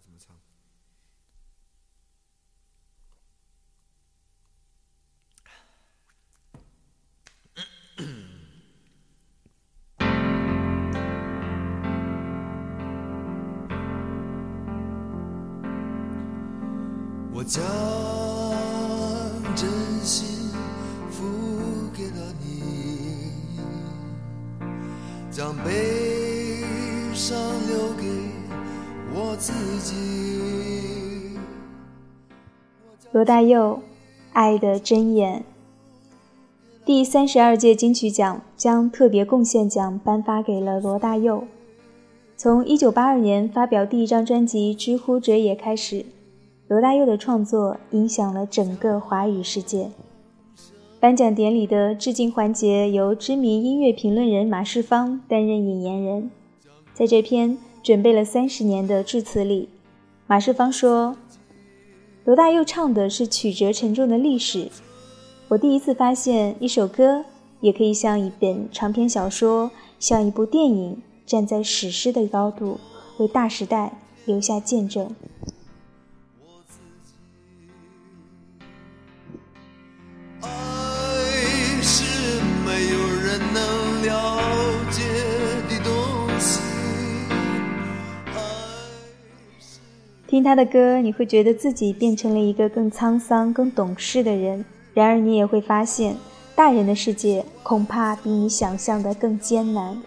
怎么唱？我叫罗大佑，《爱的箴言》第三十二届金曲奖将特别贡献奖颁发给了罗大佑。从一九八二年发表第一张专辑《知乎者也》开始。罗大佑的创作影响了整个华语世界。颁奖典礼的致敬环节由知名音乐评论人马世芳担任引言人。在这篇准备了三十年的致辞里，马世芳说：“罗大佑唱的是曲折沉重的历史。我第一次发现，一首歌也可以像一本长篇小说，像一部电影，站在史诗的高度，为大时代留下见证。”听他的歌，你会觉得自己变成了一个更沧桑、更懂事的人。然而，你也会发现，大人的世界恐怕比你想象的更艰难。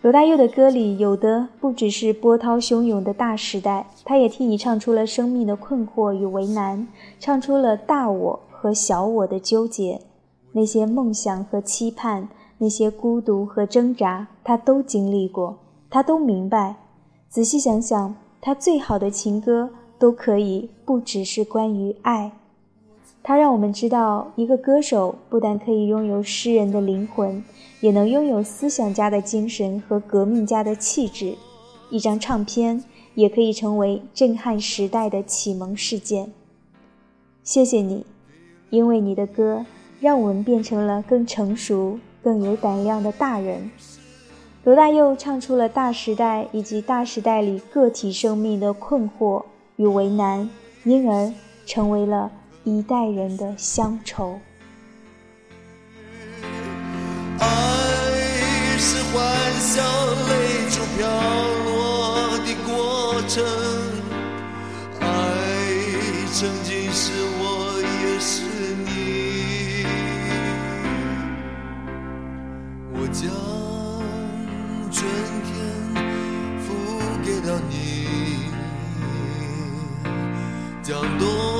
罗大佑的歌里，有的不只是波涛汹涌的大时代，他也替你唱出了生命的困惑与为难，唱出了大我和小我的纠结，那些梦想和期盼，那些孤独和挣扎，他都经历过，他都明白。仔细想想。他最好的情歌都可以不只是关于爱，他让我们知道，一个歌手不但可以拥有诗人的灵魂，也能拥有思想家的精神和革命家的气质。一张唱片也可以成为震撼时代的启蒙事件。谢谢你，因为你的歌，让我们变成了更成熟、更有胆量的大人。罗大佑唱出了大时代以及大时代里个体生命的困惑与为难，因而成为了一代人的乡愁。爱是幻想泪珠飘落的过程，爱曾经是我，也是你。我将。了你，将冬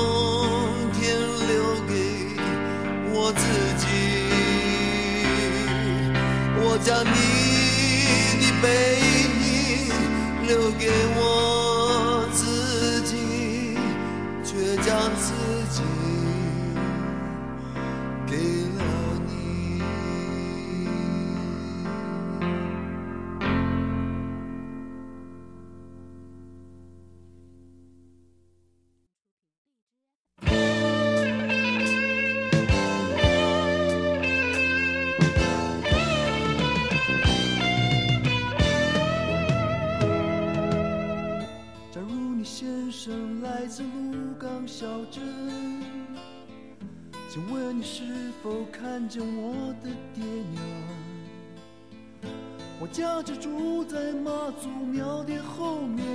请问你是否看见我的爹娘？我家就住在妈祖庙的后面，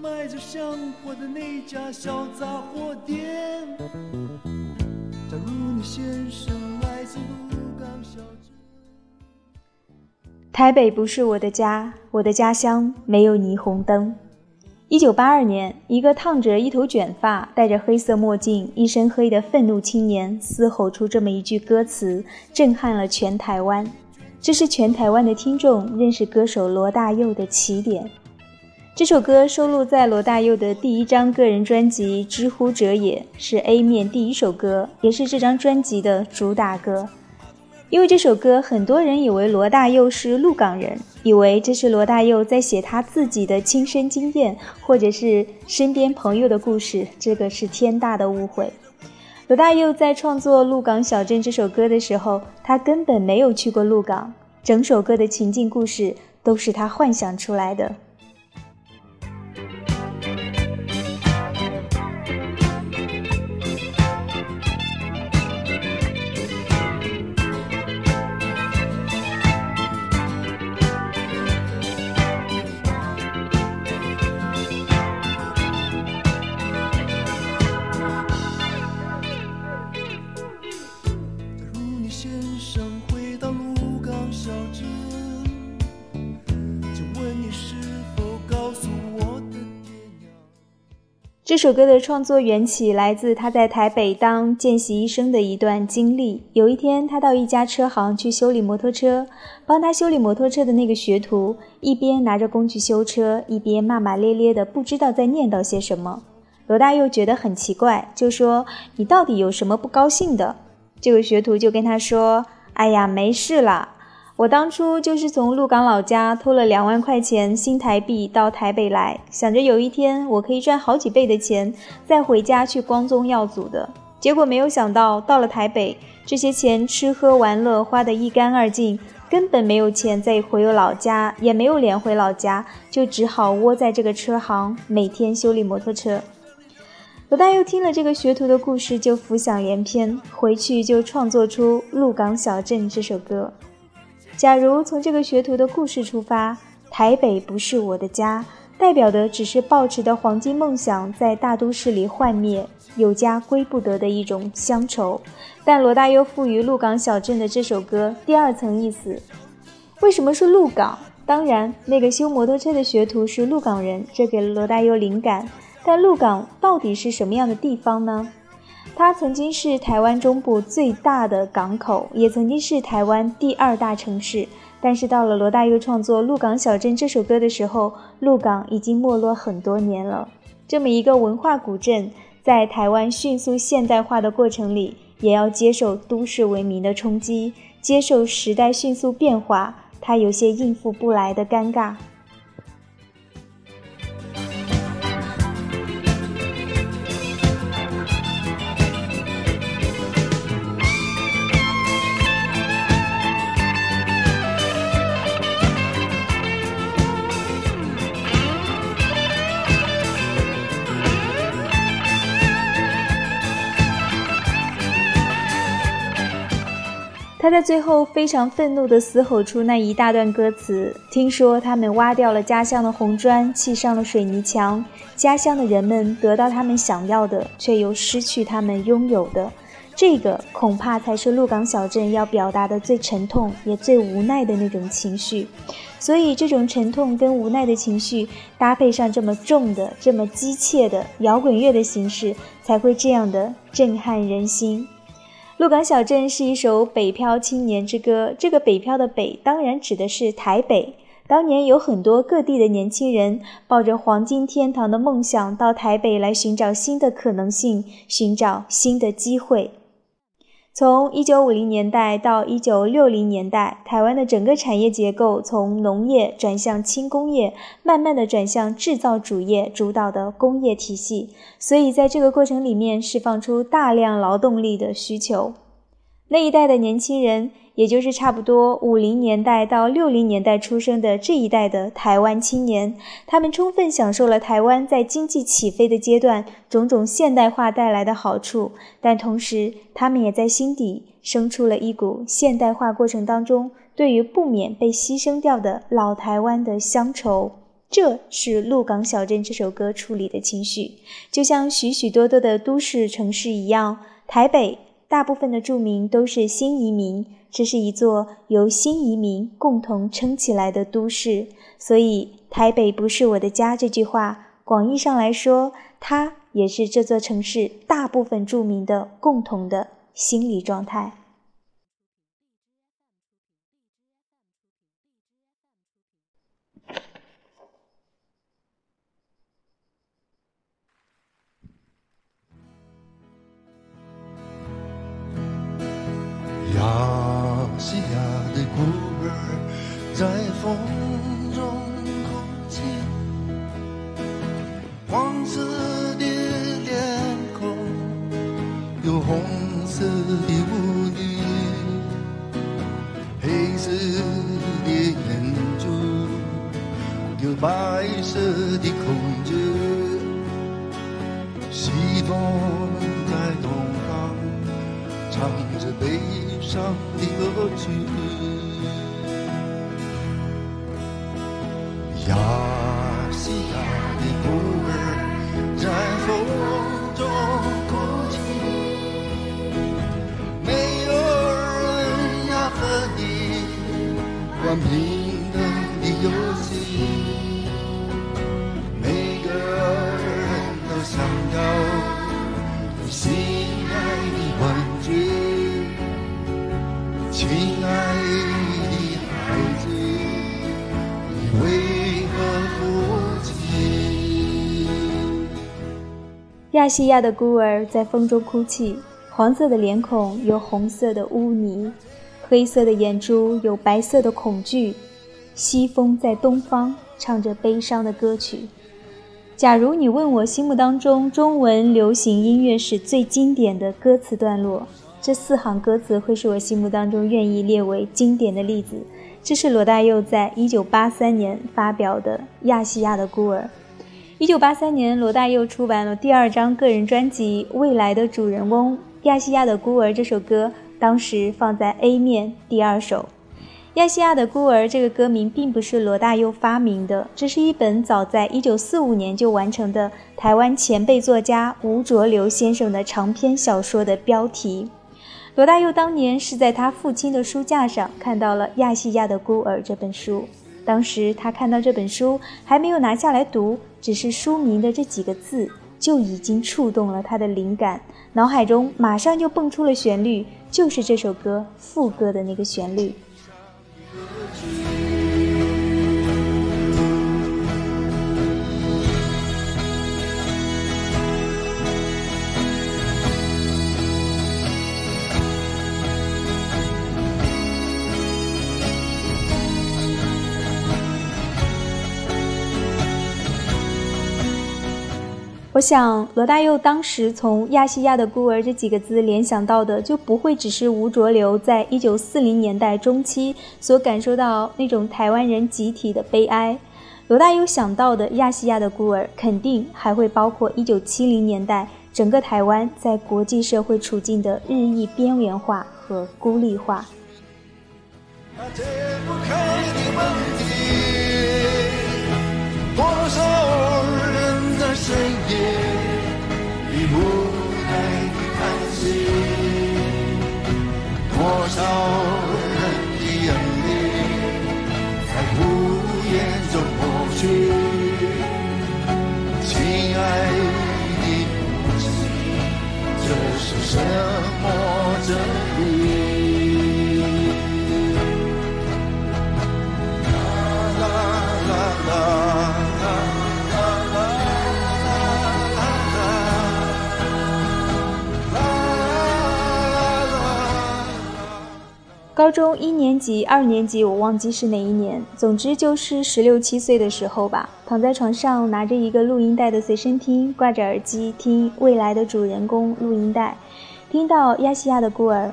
卖着香火的那家小杂货店。假如你先生来自鹿港小镇，台北不是我的家，我的家乡没有霓虹灯。一九八二年，一个烫着一头卷发、戴着黑色墨镜、一身黑的愤怒青年嘶吼出这么一句歌词，震撼了全台湾。这是全台湾的听众认识歌手罗大佑的起点。这首歌收录在罗大佑的第一张个人专辑《知乎者也》，是 A 面第一首歌，也是这张专辑的主打歌。因为这首歌，很多人以为罗大佑是鹿港人，以为这是罗大佑在写他自己的亲身经验，或者是身边朋友的故事。这个是天大的误会。罗大佑在创作《鹿港小镇》这首歌的时候，他根本没有去过鹿港，整首歌的情境故事都是他幻想出来的。这首歌的创作缘起来自他在台北当见习医生的一段经历。有一天，他到一家车行去修理摩托车，帮他修理摩托车的那个学徒一边拿着工具修车，一边骂骂咧咧的，不知道在念叨些什么。罗大佑觉得很奇怪，就说：“你到底有什么不高兴的？”这个学徒就跟他说：“哎呀，没事啦。”我当初就是从鹿港老家偷了两万块钱新台币到台北来，想着有一天我可以赚好几倍的钱，再回家去光宗耀祖的。结果没有想到，到了台北，这些钱吃喝玩乐花得一干二净，根本没有钱再回老家，也没有脸回老家，就只好窝在这个车行，每天修理摩托车。罗大佑听了这个学徒的故事，就浮想联翩，回去就创作出《鹿港小镇》这首歌。假如从这个学徒的故事出发，台北不是我的家，代表的只是抱持的黄金梦想在大都市里幻灭，有家归不得的一种乡愁。但罗大佑赋予《鹿港小镇》的这首歌第二层意思，为什么是鹿港？当然，那个修摩托车的学徒是鹿港人，这给了罗大佑灵感。但鹿港到底是什么样的地方呢？它曾经是台湾中部最大的港口，也曾经是台湾第二大城市。但是到了罗大佑创作《鹿港小镇》这首歌的时候，鹿港已经没落很多年了。这么一个文化古镇，在台湾迅速现代化的过程里，也要接受都市文明的冲击，接受时代迅速变化，它有些应付不来的尴尬。他在最后非常愤怒地嘶吼出那一大段歌词。听说他们挖掉了家乡的红砖，砌上了水泥墙。家乡的人们得到他们想要的，却又失去他们拥有的。这个恐怕才是鹿港小镇要表达的最沉痛也最无奈的那种情绪。所以，这种沉痛跟无奈的情绪搭配上这么重的、这么激切的摇滚乐的形式，才会这样的震撼人心。《鹿港小镇》是一首北漂青年之歌。这个北漂的北，当然指的是台北。当年有很多各地的年轻人，抱着黄金天堂的梦想，到台北来寻找新的可能性，寻找新的机会。从一九五零年代到一九六零年代，台湾的整个产业结构从农业转向轻工业，慢慢的转向制造主业主导的工业体系。所以在这个过程里面，释放出大量劳动力的需求。那一代的年轻人。也就是差不多五零年代到六零年代出生的这一代的台湾青年，他们充分享受了台湾在经济起飞的阶段种种现代化带来的好处，但同时，他们也在心底生出了一股现代化过程当中对于不免被牺牲掉的老台湾的乡愁。这是《鹿港小镇》这首歌处理的情绪，就像许许多多的都市城市一样，台北大部分的住民都是新移民。这是一座由新移民共同撑起来的都市，所以“台北不是我的家”这句话，广义上来说，它也是这座城市大部分住民的共同的心理状态。悲伤的歌曲。亚细亚的孤儿在风中哭泣，没有人要和你玩平等的游戏，每个人都想要。亲爱的孩子，你为何哭泣？亚细亚的孤儿在风中哭泣，黄色的脸孔有红色的污泥，黑色的眼珠有白色的恐惧。西风在东方唱着悲伤的歌曲。假如你问我心目当中中文流行音乐史最经典的歌词段落。这四行歌词会是我心目当中愿意列为经典的例子。这是罗大佑在一九八三年发表的《亚细亚的孤儿》。一九八三年，罗大佑出版了第二张个人专辑《未来的主人翁》。《亚细亚的孤儿》这首歌当时放在 A 面第二首。《亚细亚的孤儿》这个歌名并不是罗大佑发明的，这是一本早在一九四五年就完成的台湾前辈作家吴浊流先生的长篇小说的标题。罗大佑当年是在他父亲的书架上看到了《亚细亚的孤儿》这本书，当时他看到这本书还没有拿下来读，只是书名的这几个字就已经触动了他的灵感，脑海中马上就蹦出了旋律，就是这首歌副歌的那个旋律。我想，罗大佑当时从“亚细亚的孤儿”这几个字联想到的，就不会只是吴浊流在一九四零年代中期所感受到那种台湾人集体的悲哀。罗大佑想到的“亚细亚的孤儿”，肯定还会包括一九七零年代整个台湾在国际社会处境的日益边缘化和孤立化。深夜里无奈的叹息，多少人的眼泪在无言中抹去。亲爱的母亲，这是什么真高中一年级、二年级，我忘记是哪一年。总之就是十六七岁的时候吧，躺在床上，拿着一个录音带的随身听，挂着耳机听《未来的主人公》录音带，听到《亚细亚的孤儿》，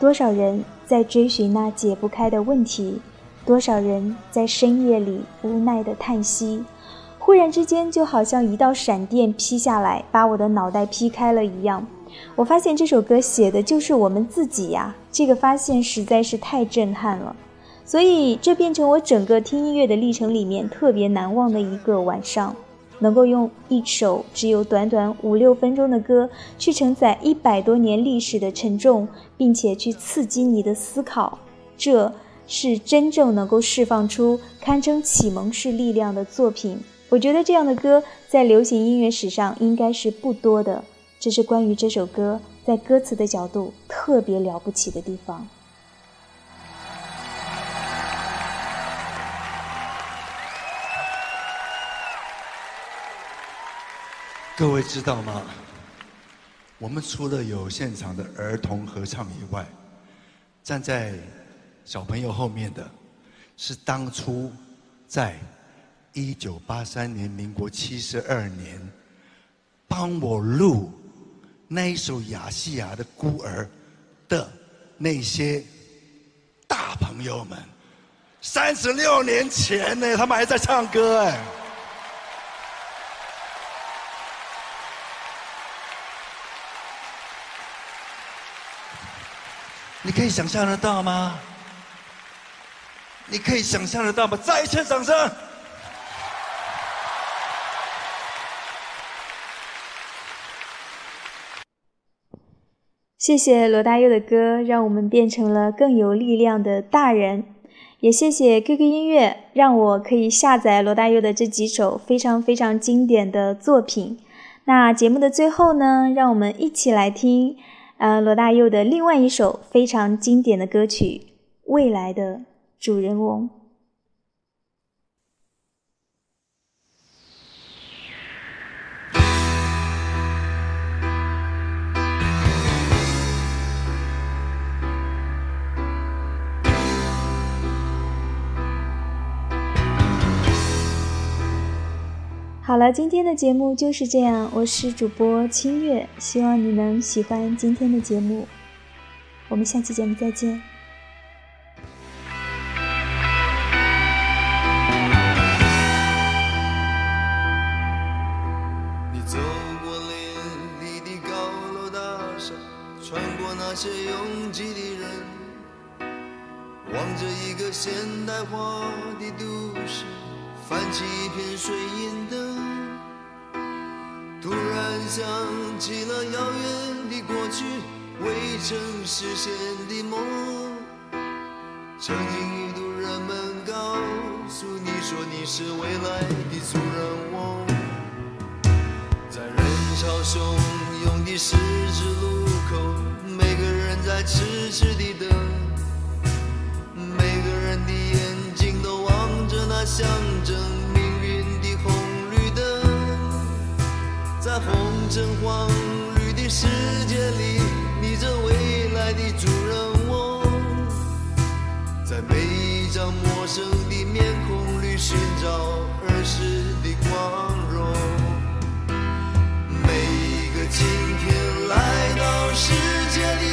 多少人在追寻那解不开的问题，多少人在深夜里无奈的叹息，忽然之间就好像一道闪电劈下来，把我的脑袋劈开了一样。我发现这首歌写的就是我们自己呀！这个发现实在是太震撼了，所以这变成我整个听音乐的历程里面特别难忘的一个晚上。能够用一首只有短短五六分钟的歌，去承载一百多年历史的沉重，并且去刺激你的思考，这是真正能够释放出堪称启蒙式力量的作品。我觉得这样的歌在流行音乐史上应该是不多的。这是关于这首歌在歌词的角度特别了不起的地方。各位知道吗？我们除了有现场的儿童合唱以外，站在小朋友后面的，是当初在一九八三年民国七十二年帮我录。那一首《亚细亚的孤儿》的那些大朋友们，三十六年前呢，他们还在唱歌哎！你可以想象得到吗？你可以想象得到吗？再一次掌声！谢谢罗大佑的歌，让我们变成了更有力量的大人。也谢谢 QQ 音乐，让我可以下载罗大佑的这几首非常非常经典的作品。那节目的最后呢，让我们一起来听呃，罗大佑的另外一首非常经典的歌曲《未来的主人翁》。好了，今天的节目就是这样。我是主播清月，希望你能喜欢今天的节目。我们下期节目再见。你走过林立的高楼大厦，穿过那些拥挤的人，望着一个现代化的都市。泛起一片水银灯，想起了遥远的过去，未曾实现的梦。曾经一度人们告诉你说你是未来的主人翁，在人潮汹涌的十字路口，每个人在痴痴地等。每个人的眼睛都望着那象征在红橙黄绿的世界里，你这未来的主人翁，在每一张陌生的面孔里寻找儿时的光荣。每一个今天来到世界的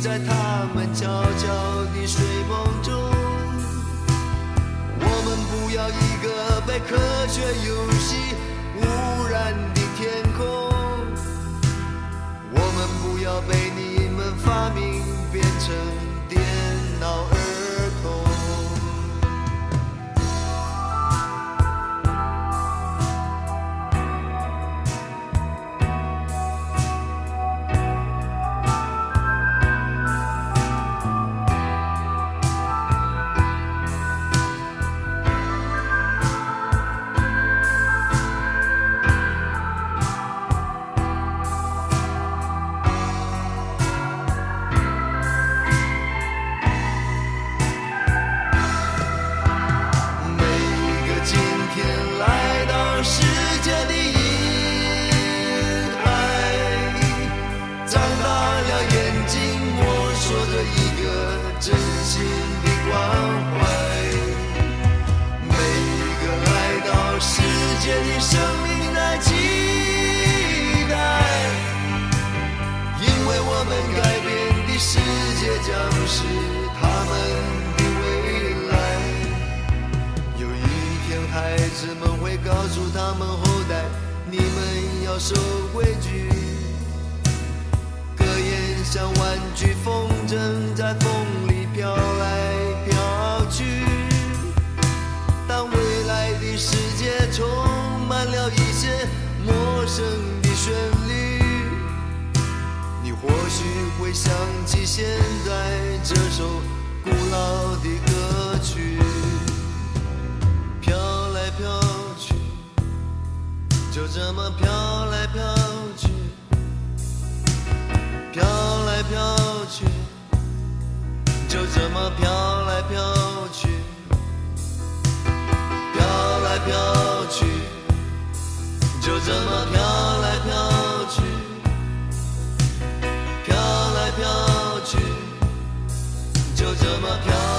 在他们。悄悄的睡梦中，我们不要一个被科学游戏污染的天空，我们不要被你们发明变成今天来到世界的阴暗里，长大了眼睛，我说着一个真心的关怀，每一个来到世界的生命来期待。因为我们改变的世界将是他们。孩子们会告诉他们后代，你们要守规矩，格言像玩具风筝，在风里飘来飘去。当未来的世界充满了一些陌生的旋律，你或许会想起现在这首古老的歌曲。这么飘来飘去，飘来飘去，就这么飘来飘去，飘来飘去，就这么飘来飘去，飘来飘去，就这么飘来飘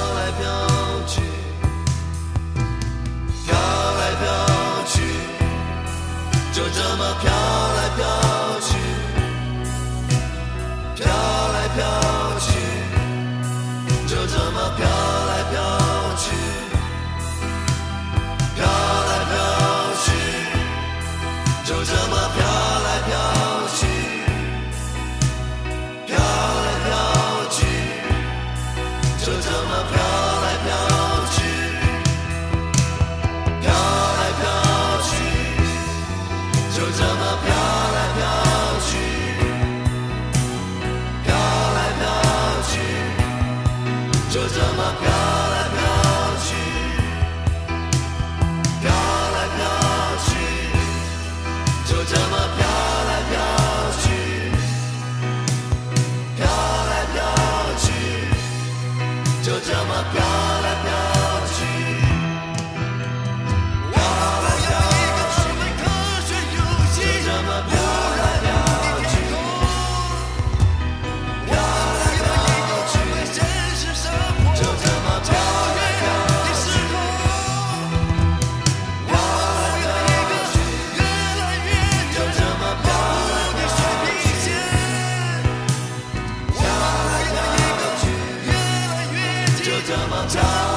就这么飘 downtown.